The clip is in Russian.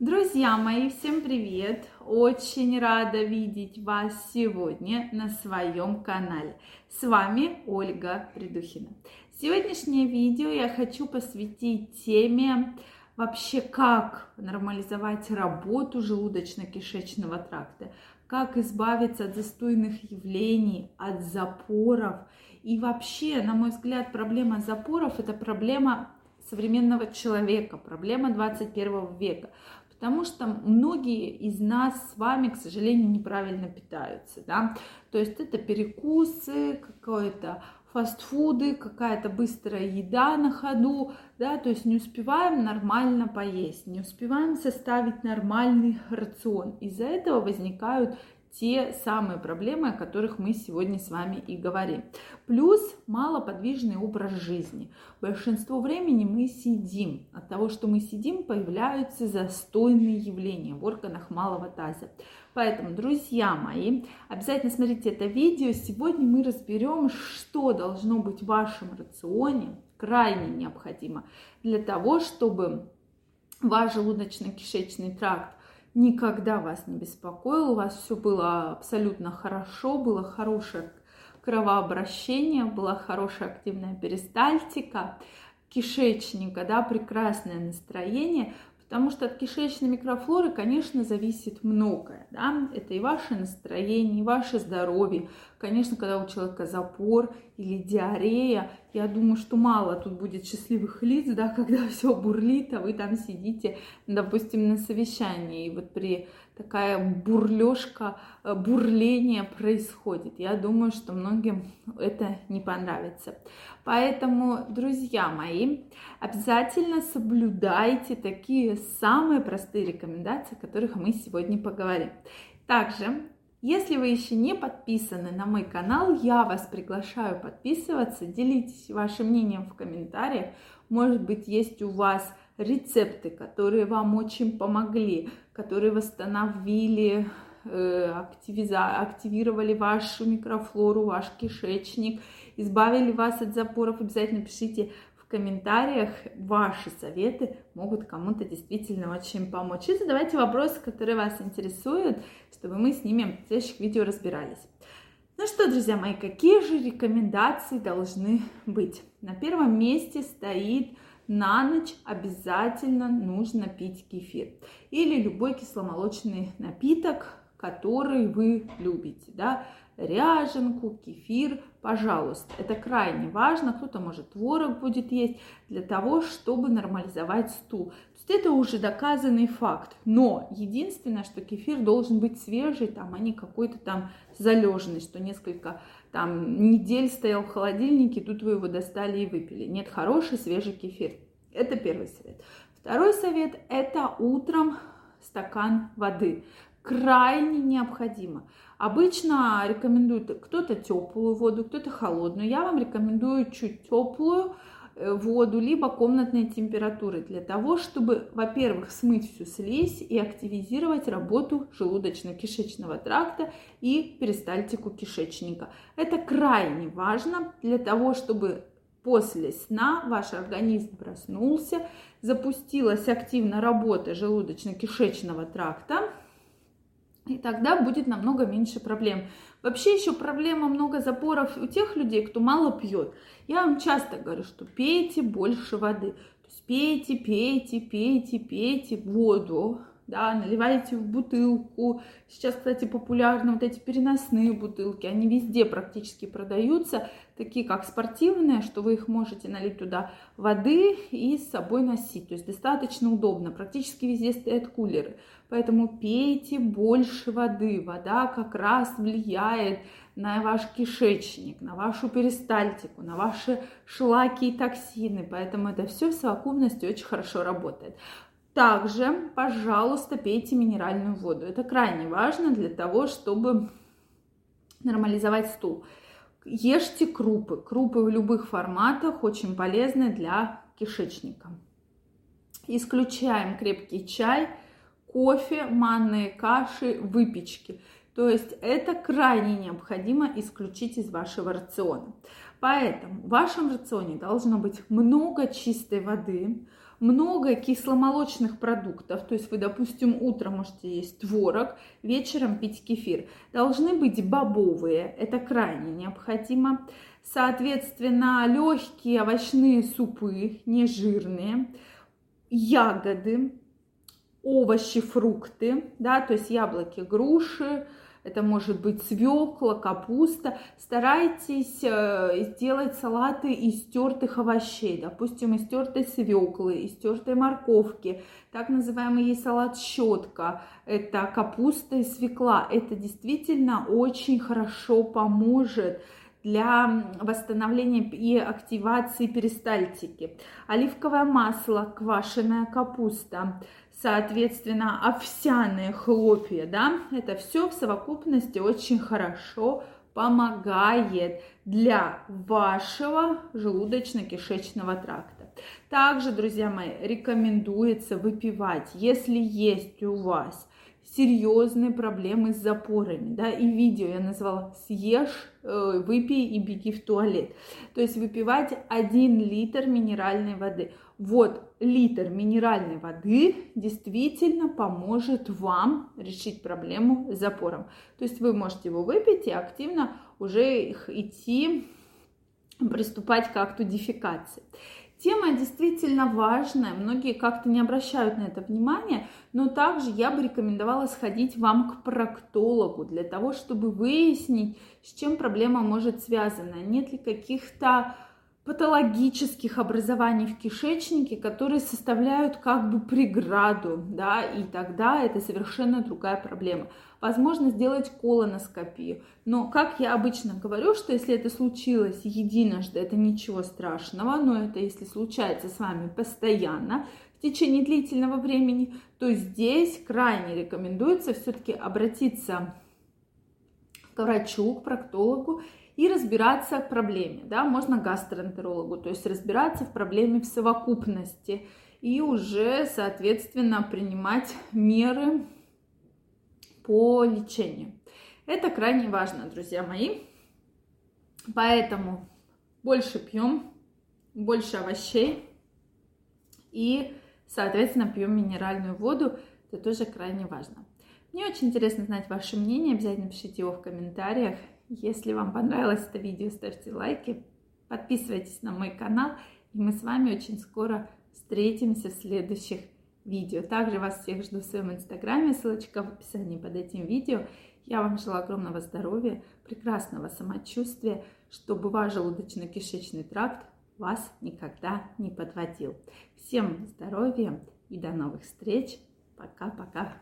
Друзья мои, всем привет! Очень рада видеть вас сегодня на своем канале. С вами Ольга Придухина. Сегодняшнее видео я хочу посвятить теме вообще как нормализовать работу желудочно-кишечного тракта, как избавиться от застойных явлений, от запоров. И вообще, на мой взгляд, проблема запоров – это проблема современного человека, проблема 21 века потому что многие из нас с вами, к сожалению, неправильно питаются, да, то есть это перекусы, какое-то фастфуды, какая-то быстрая еда на ходу, да, то есть не успеваем нормально поесть, не успеваем составить нормальный рацион. Из-за этого возникают те самые проблемы, о которых мы сегодня с вами и говорим. Плюс малоподвижный образ жизни. Большинство времени мы сидим. От того, что мы сидим, появляются застойные явления в органах малого таза. Поэтому, друзья мои, обязательно смотрите это видео. Сегодня мы разберем, что должно быть в вашем рационе, крайне необходимо для того, чтобы ваш желудочно-кишечный тракт никогда вас не беспокоил, у вас все было абсолютно хорошо, было хорошее кровообращение, была хорошая активная перистальтика кишечника, да, прекрасное настроение, Потому что от кишечной микрофлоры, конечно, зависит многое. Да? Это и ваше настроение, и ваше здоровье. Конечно, когда у человека запор или диарея, я думаю, что мало тут будет счастливых лиц, да, когда все бурлит, а вы там сидите, допустим, на совещании, и вот при такая бурлежка, э, бурление происходит. Я думаю, что многим это не понравится. Поэтому, друзья мои, обязательно соблюдайте такие самые простые рекомендации, о которых мы сегодня поговорим. Также, если вы еще не подписаны на мой канал, я вас приглашаю подписываться, делитесь вашим мнением в комментариях. Может быть, есть у вас рецепты, которые вам очень помогли, которые восстановили Э, активировали вашу микрофлору, ваш кишечник, избавили вас от запоров, обязательно пишите комментариях. Ваши советы могут кому-то действительно очень помочь. И задавайте вопросы, которые вас интересуют, чтобы мы с ними в следующих видео разбирались. Ну что, друзья мои, какие же рекомендации должны быть? На первом месте стоит на ночь обязательно нужно пить кефир или любой кисломолочный напиток, который вы любите, да, ряженку, кефир, пожалуйста. Это крайне важно. Кто-то, может, творог будет есть для того, чтобы нормализовать стул. То есть это уже доказанный факт. Но единственное, что кефир должен быть свежий, там, а не какой-то там залежный, что несколько там недель стоял в холодильнике, тут вы его достали и выпили. Нет, хороший свежий кефир. Это первый совет. Второй совет – это утром стакан воды крайне необходимо. Обычно рекомендуют кто-то теплую воду, кто-то холодную. Я вам рекомендую чуть теплую э, воду, либо комнатной температуры, для того, чтобы, во-первых, смыть всю слизь и активизировать работу желудочно-кишечного тракта и перистальтику кишечника. Это крайне важно для того, чтобы после сна ваш организм проснулся, запустилась активно работа желудочно-кишечного тракта, и тогда будет намного меньше проблем. Вообще еще проблема много запоров у тех людей, кто мало пьет. Я вам часто говорю, что пейте больше воды. То есть пейте, пейте, пейте, пейте воду да, наливаете в бутылку. Сейчас, кстати, популярны вот эти переносные бутылки, они везде практически продаются, такие как спортивные, что вы их можете налить туда воды и с собой носить. То есть достаточно удобно, практически везде стоят кулеры. Поэтому пейте больше воды. Вода как раз влияет на ваш кишечник, на вашу перистальтику, на ваши шлаки и токсины. Поэтому это все в совокупности очень хорошо работает. Также, пожалуйста, пейте минеральную воду. Это крайне важно для того, чтобы нормализовать стул. Ешьте крупы. Крупы в любых форматах очень полезны для кишечника. Исключаем крепкий чай, кофе, манные каши, выпечки. То есть это крайне необходимо исключить из вашего рациона. Поэтому в вашем рационе должно быть много чистой воды, много кисломолочных продуктов, то есть вы, допустим, утром можете есть творог, вечером пить кефир. Должны быть бобовые, это крайне необходимо. Соответственно, легкие овощные супы, не жирные, ягоды, овощи, фрукты, да, то есть яблоки, груши, это может быть свекла, капуста. Старайтесь э, сделать салаты из тертых овощей, допустим, из тертой свеклы, из тертой морковки. Так называемый есть салат щетка, это капуста и свекла. Это действительно очень хорошо поможет для восстановления и активации перистальтики. Оливковое масло, квашеная капуста, соответственно, овсяные хлопья, да, это все в совокупности очень хорошо помогает для вашего желудочно-кишечного тракта. Также, друзья мои, рекомендуется выпивать, если есть у вас серьезные проблемы с запорами, да, и видео я назвала «Съешь, э, выпей и беги в туалет». То есть выпивать 1 литр минеральной воды. Вот литр минеральной воды действительно поможет вам решить проблему с запором. То есть вы можете его выпить и активно уже идти приступать к акту дефекации. Тема действительно важная, многие как-то не обращают на это внимания, но также я бы рекомендовала сходить вам к проктологу для того, чтобы выяснить, с чем проблема может связана, нет ли каких-то патологических образований в кишечнике, которые составляют как бы преграду, да, и тогда это совершенно другая проблема. Возможно сделать колоноскопию, но, как я обычно говорю, что если это случилось единожды, это ничего страшного, но это если случается с вами постоянно, в течение длительного времени, то здесь крайне рекомендуется все-таки обратиться к врачу, к проктологу и разбираться в проблеме. Да? Можно гастроэнтерологу, то есть разбираться в проблеме в совокупности и уже, соответственно, принимать меры по лечению. Это крайне важно, друзья мои. Поэтому больше пьем, больше овощей и, соответственно, пьем минеральную воду. Это тоже крайне важно. Мне очень интересно знать ваше мнение. Обязательно пишите его в комментариях. Если вам понравилось это видео, ставьте лайки, подписывайтесь на мой канал, и мы с вами очень скоро встретимся в следующих видео. Также вас всех жду в своем инстаграме, ссылочка в описании под этим видео. Я вам желаю огромного здоровья, прекрасного самочувствия, чтобы ваш желудочно-кишечный тракт вас никогда не подводил. Всем здоровья и до новых встреч. Пока-пока.